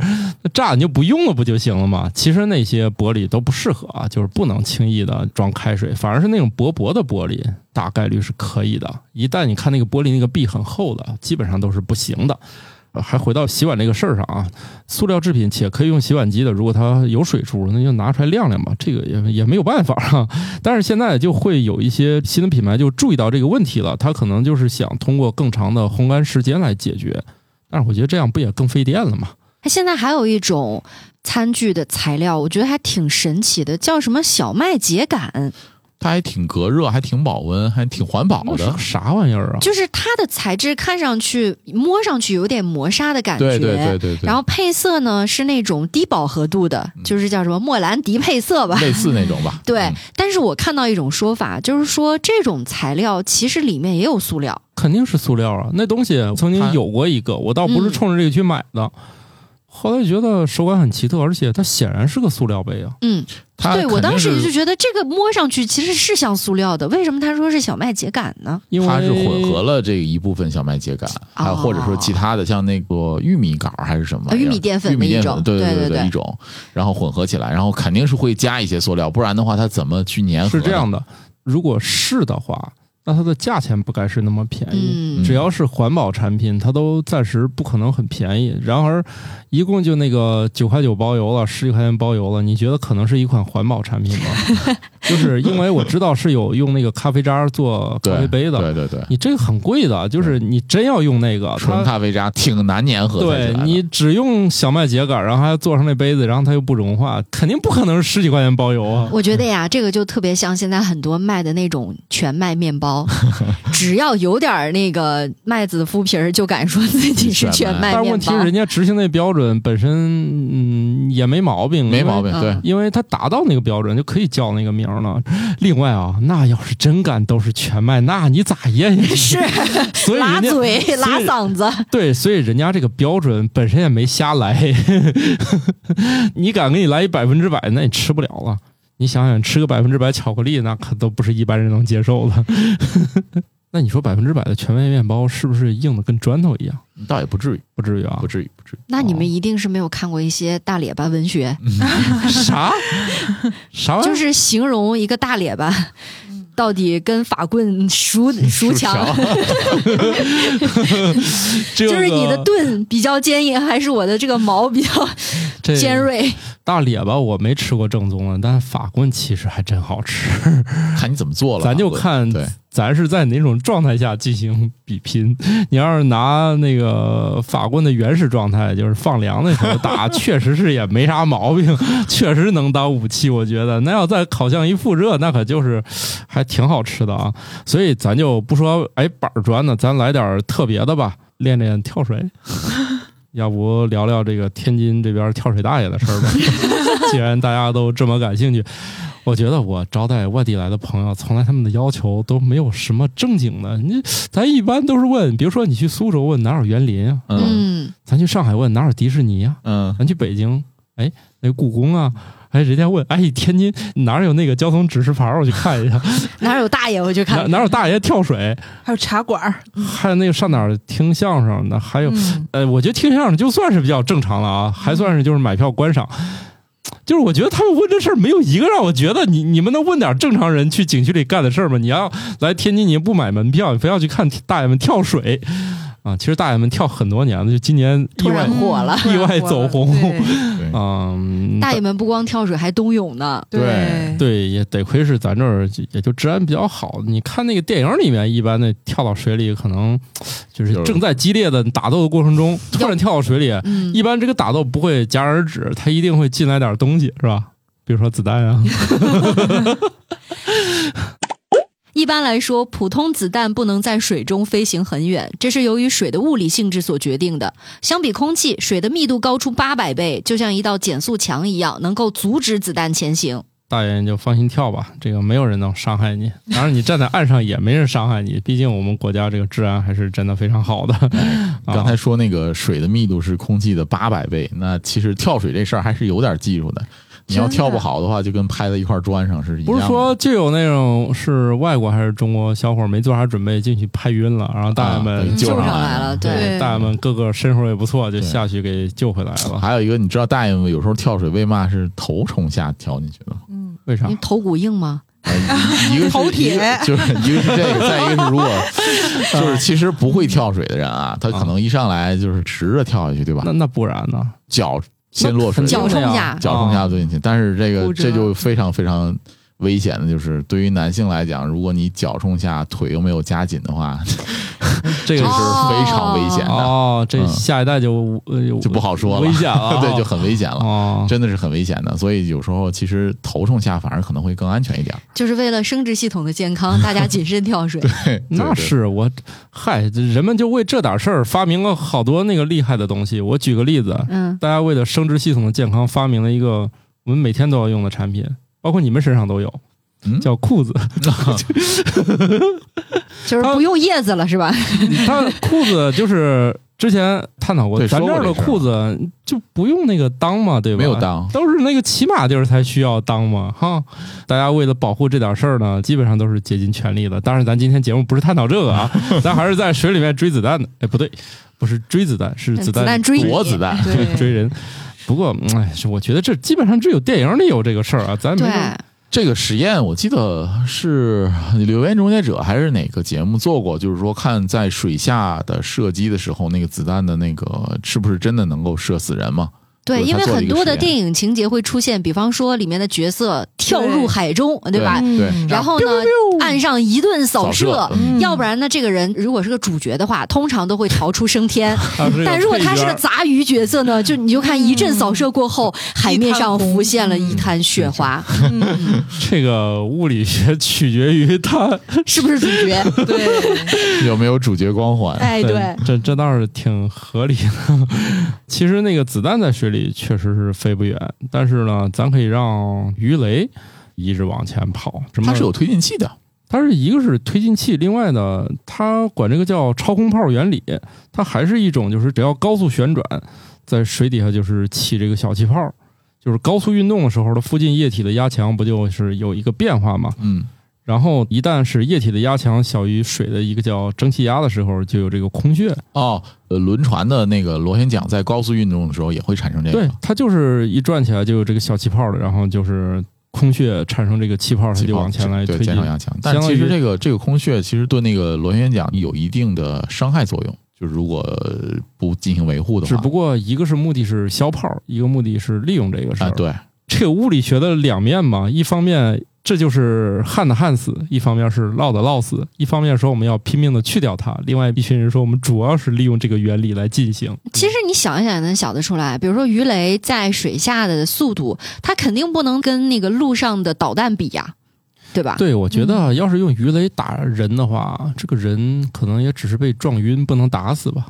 炸你就不用了不就行了嘛？其实那些玻璃都不适合啊，就是不能轻易的装开水，反而是那种薄薄的玻璃，大概率是可以的。一旦你看那个玻璃那个壁很厚的，基本上都是不行的。还回到洗碗这个事儿上啊，塑料制品且可以用洗碗机的，如果它有水珠，那就拿出来晾晾吧，这个也也没有办法啊。但是现在就会有一些新的品牌就注意到这个问题了，它可能就是想通过更长的烘干时间来解决。但是我觉得这样不也更费电了吗？它现在还有一种餐具的材料，我觉得还挺神奇的，叫什么小麦秸秆，它还挺隔热，还挺保温，还挺环保的。啥玩意儿啊？就是它的材质看上去、摸上去有点磨砂的感觉，对对对对对，然后配色呢是那种低饱和度的，就是叫什么莫兰迪配色吧。类似那种吧。对，嗯但是我看到一种说法，就是说这种材料其实里面也有塑料。肯定是塑料啊！那东西曾经有过一个，我倒不是冲着这个去买的。后来觉得手感很奇特，而且它显然是个塑料杯啊。嗯，它对我当时就是觉得这个摸上去其实是像塑料的，为什么他说是小麦秸秆呢？因为它是混合了这一部分小麦秸秆，还有或者说其他的，像那个玉米杆儿还是什么玉米淀粉玉米淀粉，的一种对对对对对一种，然后混合起来，然后肯定是会加一些塑料，不然的话它怎么去粘合？是这样，的，如果是的话，那它的价钱不该是那么便宜。嗯只要是环保产品，它都暂时不可能很便宜。然而，一共就那个九块九包邮了，十几块钱包邮了，你觉得可能是一款环保产品吗？就是因为我知道是有用那个咖啡渣做咖啡杯的，对对对，你这个很贵的，就是你真要用那个，它纯咖啡渣挺难粘合的。对你只用小麦秸秆，然后还做成那杯子，然后它又不融化，肯定不可能是十几块钱包邮啊。我觉得呀，这个就特别像现在很多卖的那种全麦面包，只要有点儿那个麦子麸皮儿，就敢说自己是全 麦面包但是问题是，人。家执行那标准本身，嗯，也没毛病，没毛病，嗯对，因为他达到那个标准就可以叫那个名儿了。另外啊，那要是真敢都是全麦，那你咋咽下去？是 所以拉嘴、拉嗓子，对，所以人家这个标准本身也没瞎来。你敢给你来一百分之百，那你吃不了了。你想想，吃个百分之百巧克力，那可都不是一般人能接受的。那你说百分之百的全麦面包是不是硬的跟砖头一样？倒也不至于，不至于啊不，至于，不至于。那你们一定是没有看过一些大列巴文学，啥啥玩意儿？就是形容一个大列巴。到底跟法棍孰孰强？这就是你的盾比较坚硬，还是我的这个矛比较尖锐？大咧巴我没吃过正宗的，但法棍其实还真好吃。看你怎么做了，咱就看对，咱是在哪种状态下进行比拼。你要是拿那个法棍的原始状态，就是放凉的时候打，确实是也没啥毛病，确实能当武器。我觉得那要在烤箱一复热，那可就是还挺好吃的啊。所以咱就不说哎板儿砖的，咱来点儿特别的吧，练练跳水。要不聊聊这个天津这边跳水大爷的事儿吧？既然大家都这么感兴趣，我觉得我招待外地来的朋友，从来他们的要求都没有什么正经的。你咱一般都是问，比如说你去苏州问哪有园林啊，嗯嗯，咱去上海问哪有迪士尼啊，嗯，咱去北京哎那故宫啊，哎，人家问，哎，天津哪儿有那个交通指示牌？我去看一下，哪有大爷我去看。哪有大爷跳水？还有茶馆儿，还有那个上哪儿听相声的？还有，嗯呃，我觉得听相声就算是比较正常了啊，还算是就是买票观赏。就是我觉得他们问这事儿没有一个让我觉得你你们能问点正常人去景区里干的事儿吗？你要来天津，你不买门票，你非要去看大爷们跳水啊！其实大爷们跳很多年了，就今年意突然外火了意外走红嗯，大爷们不光跳水，还冬泳呢。对对，也得亏是咱这儿也就治安比较好。你看那个电影里面，一般的跳到水里，可能就是正在激烈的打斗的过程中，突然跳到水里，嗯，一般这个打斗不会戛然而止，他一定会进来点东西，是吧？比如说子弹啊，一般来说，普通子弹不能在水中飞行很远，这是由于水的物理性质所决定的。相比空气，水的密度高出八百倍，就像一道减速墙一样，能够阻止子弹前行。大爷你就放心跳吧，这个没有人能伤害你。当然，你站在岸上也没人伤害你，毕竟我们国家这个治安还是真的非常好的。啊刚才说那个水的密度是空气的八百倍，那其实跳水这事儿还是有点技术的。你要跳不好的话，就跟拍在一块砖上是一样的。不是说就有那种是外国还是中国小伙没做啥准备进去拍晕了，然后大爷们、啊救救上上来了，对，对大爷们个个身手也不错，就下去给救回来了。还有一个，你知道大爷们有时候跳水为嘛是头冲下跳进去的吗？嗯，为啥你？头骨硬吗？呃一个是 头铁就是一个是这个，再一个是如果 就是其实不会跳水的人啊，他可能一上来就是直着跳下去，对吧那？那不然呢？脚先落水，脚冲呀下脚冲下进去，但是这个这就非常非常危险的，就是对于男性来讲，如果你脚冲下，腿又没有夹紧的话，这个是非常危险的，哦，这嗯下一代就呃就不好说了，危险了，对，就很危险了。哦。真的是很危险的，所以有时候其实头冲下反而可能会更安全一点。就是为了生殖系统的健康，大家 谨慎跳水。对，那对是我，嗨，人们就为这点事儿发明了好多那个厉害的东西。我举个例子，嗯，大家为了生殖系统的健康，发明了一个我们每天都要用的产品，包括你们身上都有，嗯叫裤子。就是不用叶子了，是吧？它裤子就是之前探讨过，咱这儿的裤子就不用那个裆嘛，对吧？没有裆都是那个骑马地儿才需要裆嘛，哈。大家为了保护这点事儿呢，基本上都是竭尽全力的。当然，咱今天节目不是探讨这个啊，咱还是在水里面追子弹的。哎，不对，不是追子弹，是子弹子弹追你躲子弹，对追人。不过，哎，我觉得这基本上只有电影里有这个事儿啊，咱没，这个实验我记得是《留言终结者》还是哪个节目做过，就是说看在水下的射击的时候，那个子弹的那个是不是真的能够射死人嘛？对，因为很多的电影情节会出现，比方说里面的角色跳入海中，对吧？然后呢，岸上一顿扫射，扫射嗯。要不然呢，这个人如果是个主角的话，通常都会逃出升天。但如果他是个杂鱼角色呢，就你就看一阵扫射过后，海面上浮现了一滩雪花，嗯，这个物理学取决于他，是不是主角？对，有没有主角光环？哎，对，这这倒是挺合理的。其实那个子弹在水里确实是飞不远，但是呢，咱可以让鱼雷一直往前跑。什么？它是有推进器的，它是一个是推进器，另外呢，它管这个叫超空炮原理，它还是一种就是只要高速旋转，在水底下就是起这个小气泡，就是高速运动的时候，它附近液体的压强不就是有一个变化吗？嗯，然后一旦是液体的压强小于水的一个叫蒸汽压的时候，就有这个空穴。哦，呃，轮船的那个螺旋桨在高速运动的时候也会产生这个对，它就是一转起来就有这个小气泡的，然后就是空穴产生这个气泡，它就往前来推进减少。压强。但其实这个这个空穴其实对那个螺旋桨有一定的伤害作用，就是如果不进行维护的话，只不过一个是目的是消泡，一个目的是利用这个事儿。啊，对，这个物理学的两面嘛，一方面这就是旱的旱死，一方面是涝的涝死，一方面说我们要拼命的去掉它，另外一群人说我们主要是利用这个原理来进行。其实你想一想也能想得出来，比如说鱼雷在水下的速度，它肯定不能跟那个陆上的导弹比呀，对吧？对，我觉得要是用鱼雷打人的话，这个人可能也只是被撞晕，不能打死吧。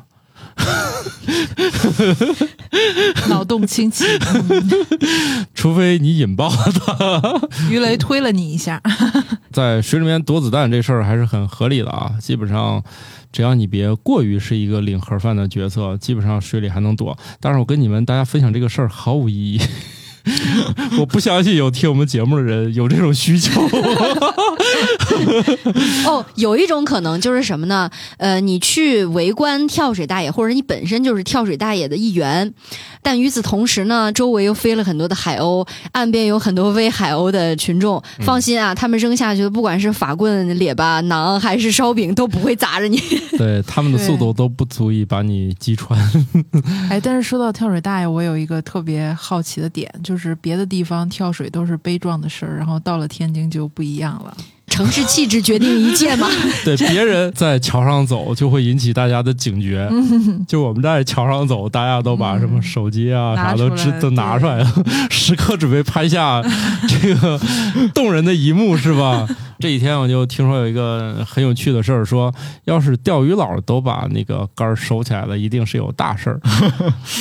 脑洞清奇，除非你引爆他。鱼雷推了你一下，在水里面躲子弹这事儿还是很合理的啊，基本上只要你别过于是一个领盒饭的角色，基本上水里还能躲。但是我跟你们大家分享这个事儿毫无意义。我不相信有听我们节目的人有这种需求。哦，有一种可能就是什么呢？呃，你去围观跳水大爷，或者你本身就是跳水大爷的一员，但与此同时呢，周围又飞了很多的海鸥，岸边有很多喂海鸥的群众。放心啊，他们扔下去的不管是法棍、列巴、馕还是烧饼，都不会砸着你。对他们的速度都不足以把你击穿。哎，但是说到跳水大爷，我有一个特别好奇的点，就是别的地方跳水都是悲壮的事儿，然后到了天津就不一样了。城市气质决定一切嘛。对，别人在桥上走就会引起大家的警觉。就我们在桥上走，大家都把什么手机啊、嗯啥都拿出来支都拿出来了，时刻准备拍下这个动人的一幕，是吧？这几天我就听说有一个很有趣的事儿，说要是钓鱼佬都把那个杆儿收起来了，一定是有大事儿。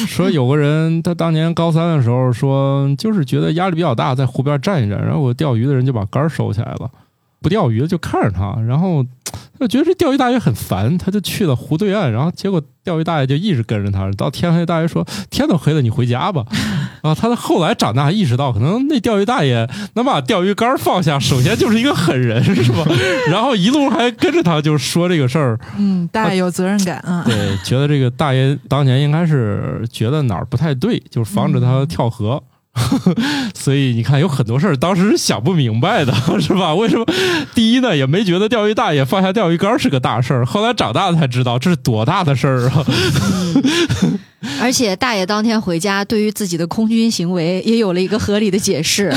说有个人他当年高三的时候说，就是觉得压力比较大，在湖边站一站，然后我钓鱼的人就把杆收起来了。不钓鱼的就看着他，然后就觉得这钓鱼大爷很烦，他就去了湖对岸，然后结果钓鱼大爷就一直跟着他，到天黑，大爷说天都黑了，你回家吧。啊，他后来长大意识到，可能那钓鱼大爷能把钓鱼竿放下，首先就是一个狠人，是吧？然后一路还跟着他，就说这个事儿。嗯，大爷有责任感啊。对，觉得这个大爷当年应该是觉得哪儿不太对，就是防止他跳河。所以你看，有很多事儿当时是想不明白的，是吧？为什么？第一呢，也没觉得钓鱼大爷放下钓鱼竿是个大事儿，后来长大才知道这是多大的事儿啊！而且大爷当天回家，对于自己的空军行为也有了一个合理的解释。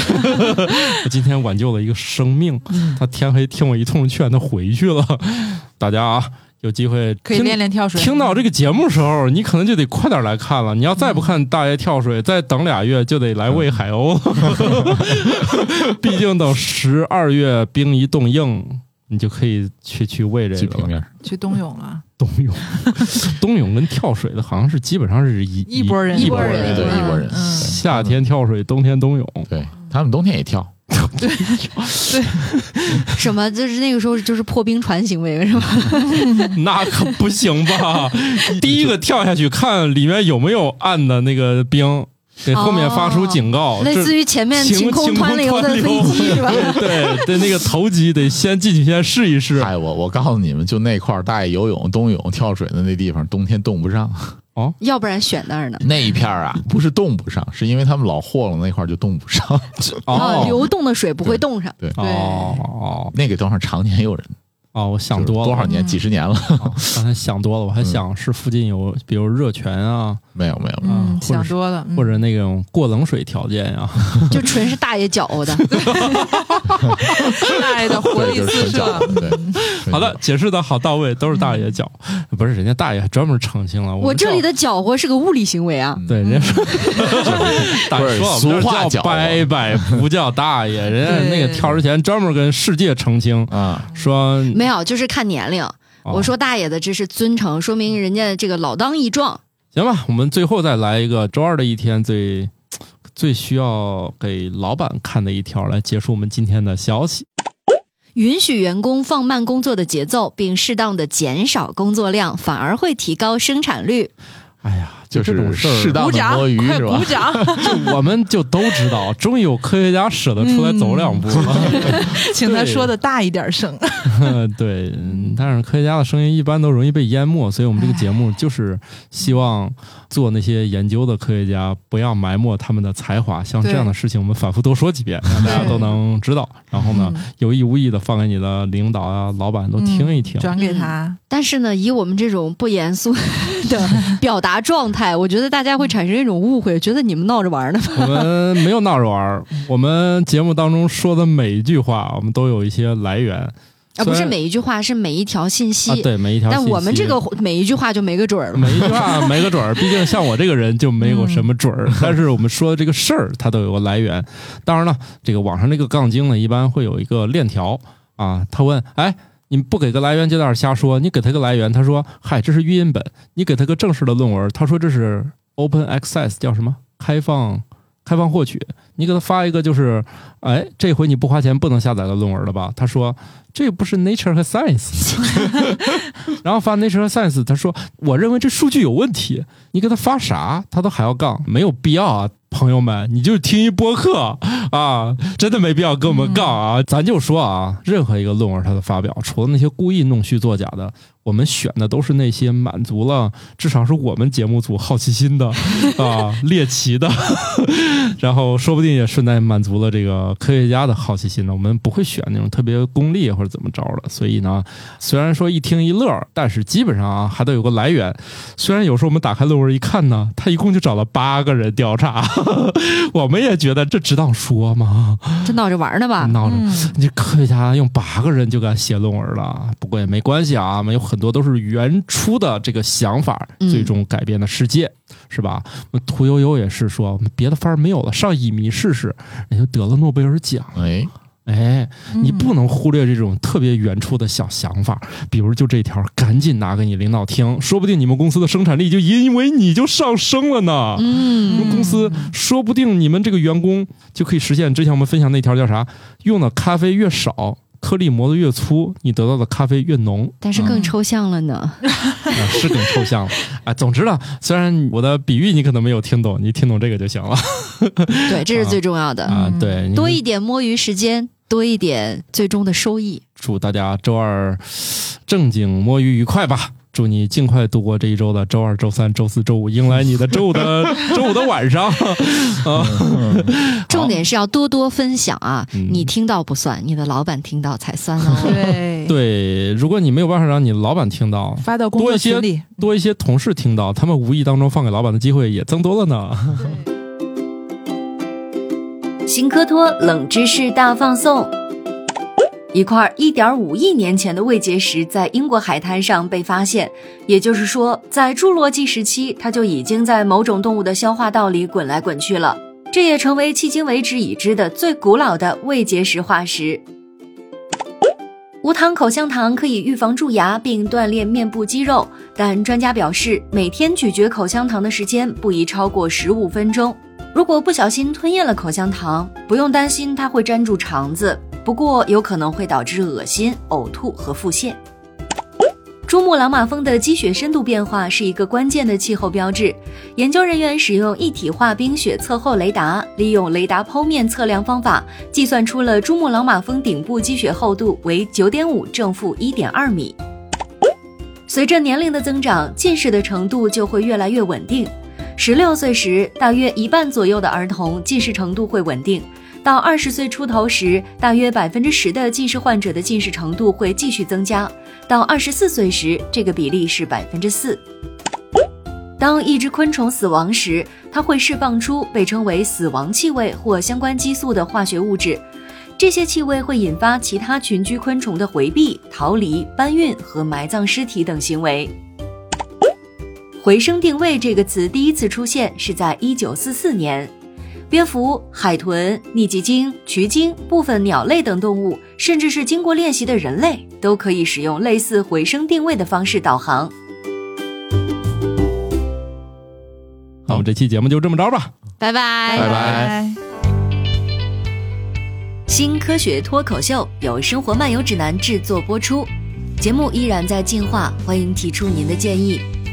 我今天挽救了一个生命，他天黑听我一通劝，他回去了。大家啊，有机会可以练练跳水。听到这个节目的时候，你可能就得快点来看了。你要再不看大爷跳水，再等俩月就得来喂海鸥了。毕竟等十二月冰一冻硬，你就可以去去喂这个了。去平面，去冬泳了，冬泳，冬泳跟跳水的好像是基本上是一一拨人一波人对嗯一波人，嗯夏天跳水，冬天冬泳。对他们冬天也跳，对对什么？就是那个时候就是破冰船行为是吧？那可不行吧？第一个跳下去看里面有没有暗的那个冰，给后面发出警告。类似于前面晴晴空湍流的飞机是吧？对对，那个投机得先进去先试一试。哎，我我告诉你们，就那块儿大爷游泳、冬泳、跳水的那地方，冬天冻不上。哦要不然选那儿呢？那一片儿啊，不是冻不上，是因为他们老和了那块儿就冻不上。啊，哦流动的水不会冻上。对，哦哦那个地方常年有人，哦，我想多了。多少年、嗯几十年了，哦刚才想多了，我还想是附近有，比如热泉啊，没有没有。嗯，想多了，嗯或者那种过冷水条件呀。就纯是大爷搅和的。大爷的活对，力就是纯四射脚。。对，好的，解释的好到位，都是大爷搅，不是人家大爷还专门澄清了。我这里的搅和是个物理行为啊。对，人家说 大爷说我们这俗话叫叫伯伯，不叫大爷。人家那个跳之前专门跟世界澄清啊，说，没有，就是看年龄。哦我说大爷的这是尊称，说明人家这个老当益壮。行吧，我们最后再来一个周二的一天最最需要给老板看的一条，来结束我们今天的消息。允许员工放慢工作的节奏，并适当的减少工作量，反而会提高生产率。哎呀，就是这种事儿，适当的鼓掌摸鱼，快是吧鼓？掌！就我们就都知道，终于有科学家舍得出来走两步了。请他说的大一点声。对，嗯但是科学家的声音一般都容易被淹没，所以我们这个节目就是希望做那些研究的科学家不要埋没他们的才华。像这样的事情，我们反复多说几遍，让大家都能知道。然后呢，有意无意的放给你的领导啊、老板都听一听。转给他。但是呢，以我们这种不严肃的表达状态，我觉得大家会产生一种误会，觉得你们闹着玩呢。我们 没有闹着玩，我们节目当中说的每一句话，我们都有一些来源。啊，不是每一句话，是每一条信息。啊，对每一条信息。但我们这个每一句话就没个准儿了。每一句话 没个准儿，毕竟像我这个人就没有什么准儿。但是我们说的这个事儿，它都有个来源。当然了，这个网上这个杠精呢，一般会有一个链条啊。他问：“哎，你不给个来源就在那儿瞎说，你给他个来源，他说嗨这是语音本，你给他个正式的论文，他说这是 open access 叫什么？开放开放获取，你给他发一个就是，哎这回你不花钱不能下载个论文了吧？他说这不是 Nature 和 Science，然后发 Nature 和 Science，他说我认为这数据有问题，你给他发啥？他都还要杠，没有必要啊。朋友们，你就听一播客啊，真的没必要跟我们杠啊！咱就说啊，任何一个论文它的发表，除了那些故意弄虚作假的，我们选的都是那些满足了至少是我们节目组好奇心的 啊，猎奇的，然后说不定也顺带满足了这个科学家的好奇心呢。我们不会选那种特别功利或者怎么着的，所以呢，虽然说一听一乐，但是基本上啊还得有个来源。虽然有时候我们打开论文一看呢，他一共就找了八个人调查，我们也觉得这值当说吗？这闹着玩呢吧？闹着，嗯你科学家用八个人就敢写论文了，不过也没关系啊，我们有很多都是原初的这个想法，嗯最终改变了世界，是吧？屠呦呦也是说，别的法儿没有了，上乙醚试试，人家得了诺贝尔奖。哎，哎，你不能忽略这种特别原初的小想法，比如就这条，赶紧拿给你领导听，说不定你们公司的生产力就因为你就上升了呢。你嗯，们公司说不定你们这个员工就可以实现之前我们分享那条叫啥？用的咖啡越少，颗粒磨得越粗，你得到的咖啡越浓。但是更抽象了呢。啊，是更抽象了。啊，总之呢，虽然我的比喻你可能没有听懂，你听懂这个就行了对，这是最重要的。啊。对，多一点摸鱼时间，多一点最终的收益。祝大家周二正经摸鱼愉快吧！祝你尽快度过这一周的周二、周三、周四周五，迎来你的周五的 周五的晚上 啊！重点是要多多分享啊！嗯你听到不算，你的老板听到才算哦。对，对，如果你没有办法让你老板听到，发到工作多一些群里，多一些同事听到，他们无意当中放给老板的机会也增多了呢。新科托冷知识大放送。一块1.5亿年前的未结石在英国海滩上被发现，也就是说，在侏罗纪时期，它就已经在某种动物的消化道里滚来滚去了。这也成为迄今为止已知的最古老的未结石化石。无糖口香糖可以预防蛀牙并锻炼面部肌肉，但专家表示，每天咀嚼口香糖的时间不宜超过十五分钟。如果不小心吞咽了口香糖，不用担心它会粘住肠子，不过有可能会导致恶心、呕吐和腹泻。珠穆朗玛峰的积雪深度变化是一个关键的气候标志。研究人员使用一体化冰雪测候雷达，利用雷达剖面测量方法，计算出了珠穆朗玛峰顶部积雪厚度为九点五正负一点二米。随着年龄的增长，近视的程度就会越来越稳定。十六岁时，大约一半左右的儿童近视程度会稳定；到二十岁出头时，大约百分之十的近视患者的近视程度会继续增加；到二十四岁时，这个比例是百分之四。当一只昆虫死亡时，它会释放出被称为死亡气味或相关激素的化学物质，这些气味会引发其他群居昆虫的回避、逃离、搬运和埋葬尸体等行为。回声定位这个词第一次出现是在一九四四年，蝙蝠、海豚、逆极鲸、渠鲸、部分鸟类等动物，甚至是经过练习的人类，都可以使用类似回声定位的方式导航。好我们这期节目就这么着吧。拜拜，拜拜。新科学脱口秀由生活漫游指南制作播出，节目依然在进化，欢迎提出您的建议，